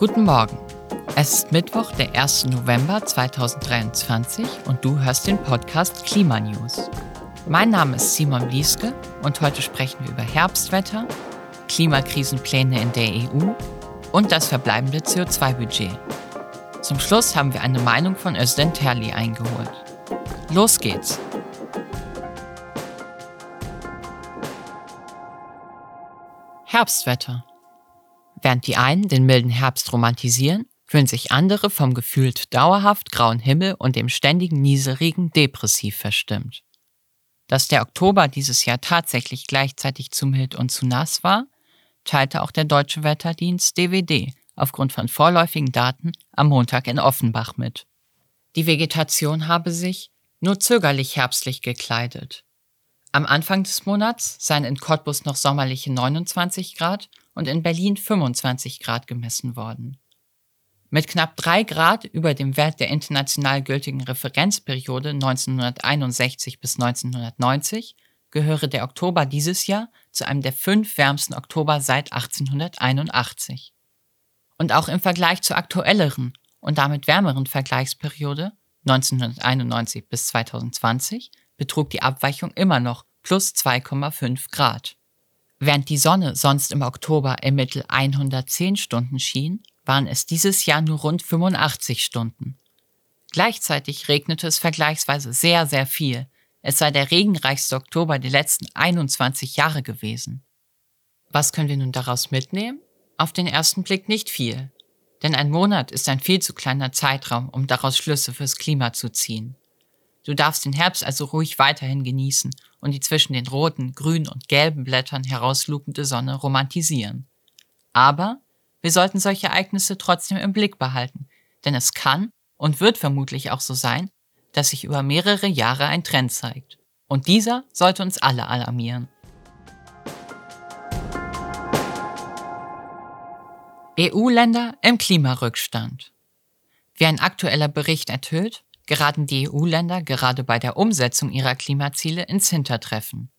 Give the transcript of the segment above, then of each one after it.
Guten Morgen. Es ist Mittwoch, der 1. November 2023 und du hörst den Podcast Klimanews. Mein Name ist Simon Lieske und heute sprechen wir über Herbstwetter, Klimakrisenpläne in der EU und das verbleibende CO2-Budget. Zum Schluss haben wir eine Meinung von Özden Terli eingeholt. Los geht's! Herbstwetter. Während die einen den milden Herbst romantisieren, fühlen sich andere vom gefühlt dauerhaft grauen Himmel und dem ständigen Nieselregen depressiv verstimmt. Dass der Oktober dieses Jahr tatsächlich gleichzeitig zu mild und zu nass war, teilte auch der deutsche Wetterdienst DWD aufgrund von vorläufigen Daten am Montag in Offenbach mit. Die Vegetation habe sich nur zögerlich herbstlich gekleidet. Am Anfang des Monats seien in Cottbus noch sommerliche 29 Grad und in Berlin 25 Grad gemessen worden. Mit knapp drei Grad über dem Wert der international gültigen Referenzperiode 1961 bis 1990 gehöre der Oktober dieses Jahr zu einem der fünf wärmsten Oktober seit 1881. Und auch im Vergleich zur aktuelleren und damit wärmeren Vergleichsperiode 1991 bis 2020 betrug die Abweichung immer noch plus 2,5 Grad. Während die Sonne sonst im Oktober im Mittel 110 Stunden schien, waren es dieses Jahr nur rund 85 Stunden. Gleichzeitig regnete es vergleichsweise sehr, sehr viel. Es sei der regenreichste Oktober der letzten 21 Jahre gewesen. Was können wir nun daraus mitnehmen? Auf den ersten Blick nicht viel. Denn ein Monat ist ein viel zu kleiner Zeitraum, um daraus Schlüsse fürs Klima zu ziehen. Du darfst den Herbst also ruhig weiterhin genießen und die zwischen den roten, grünen und gelben Blättern herauslugende Sonne romantisieren. Aber wir sollten solche Ereignisse trotzdem im Blick behalten, denn es kann und wird vermutlich auch so sein, dass sich über mehrere Jahre ein Trend zeigt. Und dieser sollte uns alle alarmieren. EU-Länder im Klimarückstand. Wie ein aktueller Bericht enthüllt, geraten die EU-Länder gerade bei der Umsetzung ihrer Klimaziele ins Hintertreffen.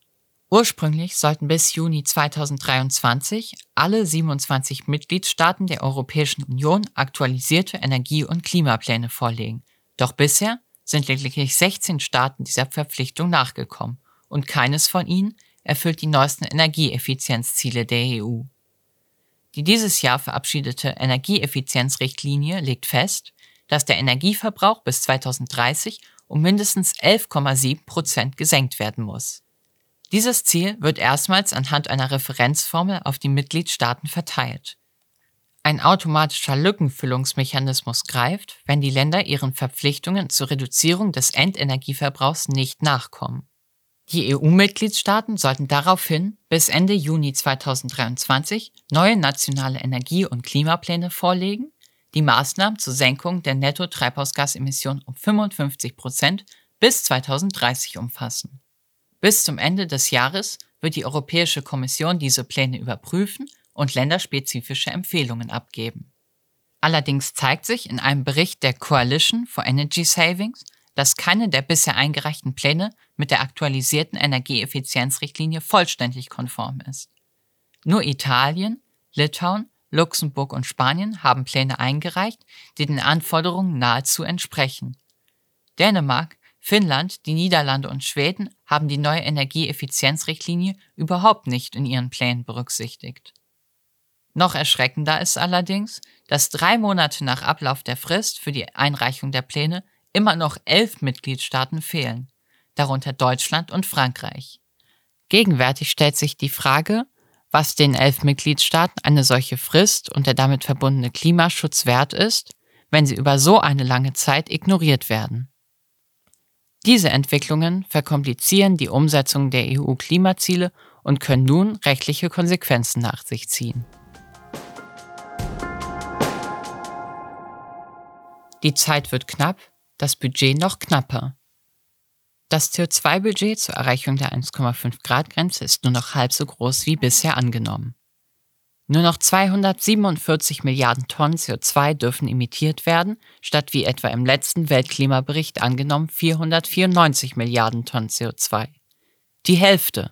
Ursprünglich sollten bis Juni 2023 alle 27 Mitgliedstaaten der Europäischen Union aktualisierte Energie- und Klimapläne vorlegen. Doch bisher sind lediglich 16 Staaten dieser Verpflichtung nachgekommen und keines von ihnen erfüllt die neuesten Energieeffizienzziele der EU. Die dieses Jahr verabschiedete Energieeffizienzrichtlinie legt fest, dass der Energieverbrauch bis 2030 um mindestens 11,7 Prozent gesenkt werden muss. Dieses Ziel wird erstmals anhand einer Referenzformel auf die Mitgliedstaaten verteilt. Ein automatischer Lückenfüllungsmechanismus greift, wenn die Länder ihren Verpflichtungen zur Reduzierung des Endenergieverbrauchs nicht nachkommen. Die EU-Mitgliedstaaten sollten daraufhin bis Ende Juni 2023 neue nationale Energie- und Klimapläne vorlegen die Maßnahmen zur Senkung der Netto-Treibhausgasemissionen um 55 Prozent bis 2030 umfassen. Bis zum Ende des Jahres wird die Europäische Kommission diese Pläne überprüfen und länderspezifische Empfehlungen abgeben. Allerdings zeigt sich in einem Bericht der Coalition for Energy Savings, dass keine der bisher eingereichten Pläne mit der aktualisierten Energieeffizienzrichtlinie vollständig konform ist. Nur Italien, Litauen Luxemburg und Spanien haben Pläne eingereicht, die den Anforderungen nahezu entsprechen. Dänemark, Finnland, die Niederlande und Schweden haben die neue Energieeffizienzrichtlinie überhaupt nicht in ihren Plänen berücksichtigt. Noch erschreckender ist allerdings, dass drei Monate nach Ablauf der Frist für die Einreichung der Pläne immer noch elf Mitgliedstaaten fehlen, darunter Deutschland und Frankreich. Gegenwärtig stellt sich die Frage, was den elf Mitgliedstaaten eine solche Frist und der damit verbundene Klimaschutz wert ist, wenn sie über so eine lange Zeit ignoriert werden. Diese Entwicklungen verkomplizieren die Umsetzung der EU-Klimaziele und können nun rechtliche Konsequenzen nach sich ziehen. Die Zeit wird knapp, das Budget noch knapper. Das CO2-Budget zur Erreichung der 1,5 Grad Grenze ist nur noch halb so groß wie bisher angenommen. Nur noch 247 Milliarden Tonnen CO2 dürfen emittiert werden, statt wie etwa im letzten Weltklimabericht angenommen 494 Milliarden Tonnen CO2. Die Hälfte.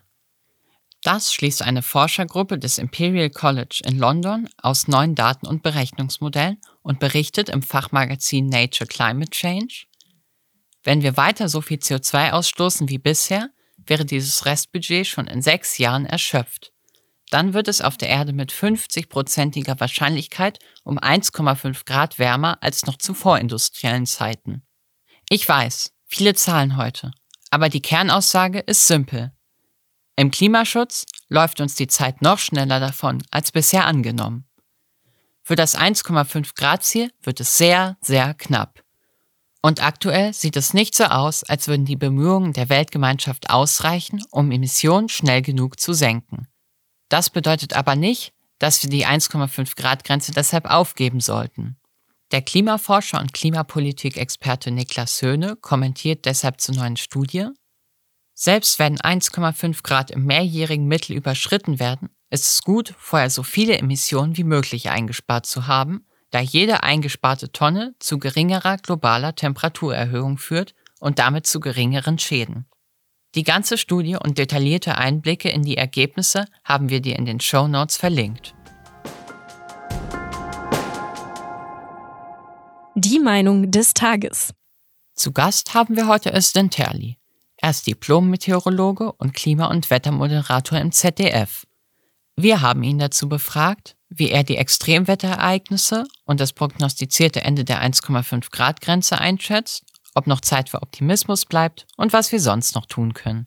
Das schließt eine Forschergruppe des Imperial College in London aus neuen Daten und Berechnungsmodellen und berichtet im Fachmagazin Nature Climate Change. Wenn wir weiter so viel CO2 ausstoßen wie bisher, wäre dieses Restbudget schon in sechs Jahren erschöpft. Dann wird es auf der Erde mit 50-prozentiger Wahrscheinlichkeit um 1,5 Grad wärmer als noch zu vorindustriellen Zeiten. Ich weiß, viele Zahlen heute, aber die Kernaussage ist simpel. Im Klimaschutz läuft uns die Zeit noch schneller davon als bisher angenommen. Für das 1,5 Grad Ziel wird es sehr, sehr knapp. Und aktuell sieht es nicht so aus, als würden die Bemühungen der Weltgemeinschaft ausreichen, um Emissionen schnell genug zu senken. Das bedeutet aber nicht, dass wir die 1,5 Grad Grenze deshalb aufgeben sollten. Der Klimaforscher und Klimapolitikexperte Niklas Höhne kommentiert deshalb zur neuen Studie, selbst wenn 1,5 Grad im mehrjährigen Mittel überschritten werden, ist es gut, vorher so viele Emissionen wie möglich eingespart zu haben, da jede eingesparte Tonne zu geringerer globaler Temperaturerhöhung führt und damit zu geringeren Schäden. Die ganze Studie und detaillierte Einblicke in die Ergebnisse haben wir dir in den Show Notes verlinkt. Die Meinung des Tages. Zu Gast haben wir heute Özden Terli. Er ist Diplom-Meteorologe und Klima- und Wettermoderator im ZDF. Wir haben ihn dazu befragt, wie er die Extremwetterereignisse und das prognostizierte Ende der 1,5 Grad Grenze einschätzt, ob noch Zeit für Optimismus bleibt und was wir sonst noch tun können.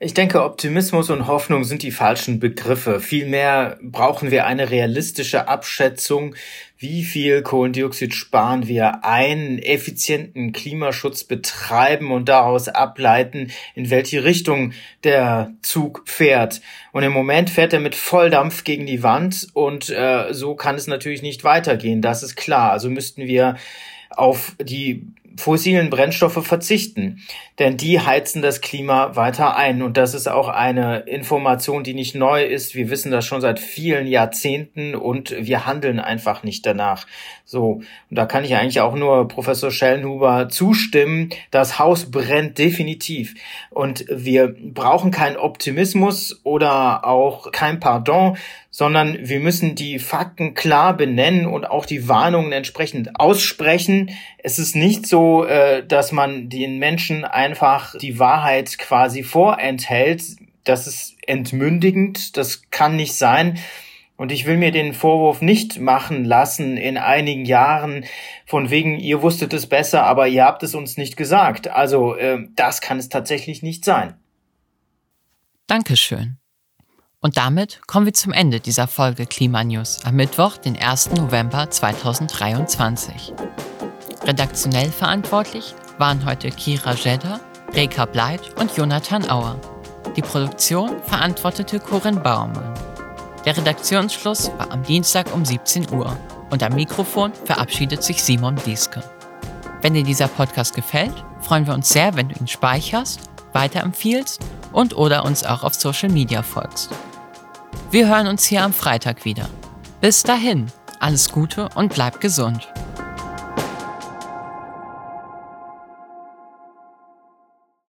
Ich denke, Optimismus und Hoffnung sind die falschen Begriffe. Vielmehr brauchen wir eine realistische Abschätzung, wie viel Kohlendioxid sparen wir ein, effizienten Klimaschutz betreiben und daraus ableiten, in welche Richtung der Zug fährt. Und im Moment fährt er mit Volldampf gegen die Wand und äh, so kann es natürlich nicht weitergehen, das ist klar. Also müssten wir auf die fossilen Brennstoffe verzichten, denn die heizen das Klima weiter ein. Und das ist auch eine Information, die nicht neu ist. Wir wissen das schon seit vielen Jahrzehnten und wir handeln einfach nicht danach. So, und da kann ich eigentlich auch nur Professor Schellenhuber zustimmen. Das Haus brennt definitiv. Und wir brauchen keinen Optimismus oder auch kein Pardon, sondern wir müssen die Fakten klar benennen und auch die Warnungen entsprechend aussprechen. Es ist nicht so, äh, dass man den Menschen einfach die Wahrheit quasi vorenthält. Das ist entmündigend, das kann nicht sein. Und ich will mir den Vorwurf nicht machen lassen in einigen Jahren von wegen, ihr wusstet es besser, aber ihr habt es uns nicht gesagt. Also äh, das kann es tatsächlich nicht sein. Dankeschön. Und damit kommen wir zum Ende dieser Folge Klimanews am Mittwoch, den 1. November 2023. Redaktionell verantwortlich waren heute Kira Jedder, Reka Bleit und Jonathan Auer. Die Produktion verantwortete Corinne Baumann. Der Redaktionsschluss war am Dienstag um 17 Uhr und am Mikrofon verabschiedet sich Simon Dieske. Wenn dir dieser Podcast gefällt, freuen wir uns sehr, wenn du ihn speicherst, weiterempfiehlst und oder uns auch auf Social Media folgst. Wir hören uns hier am Freitag wieder. Bis dahin, alles Gute und bleib gesund.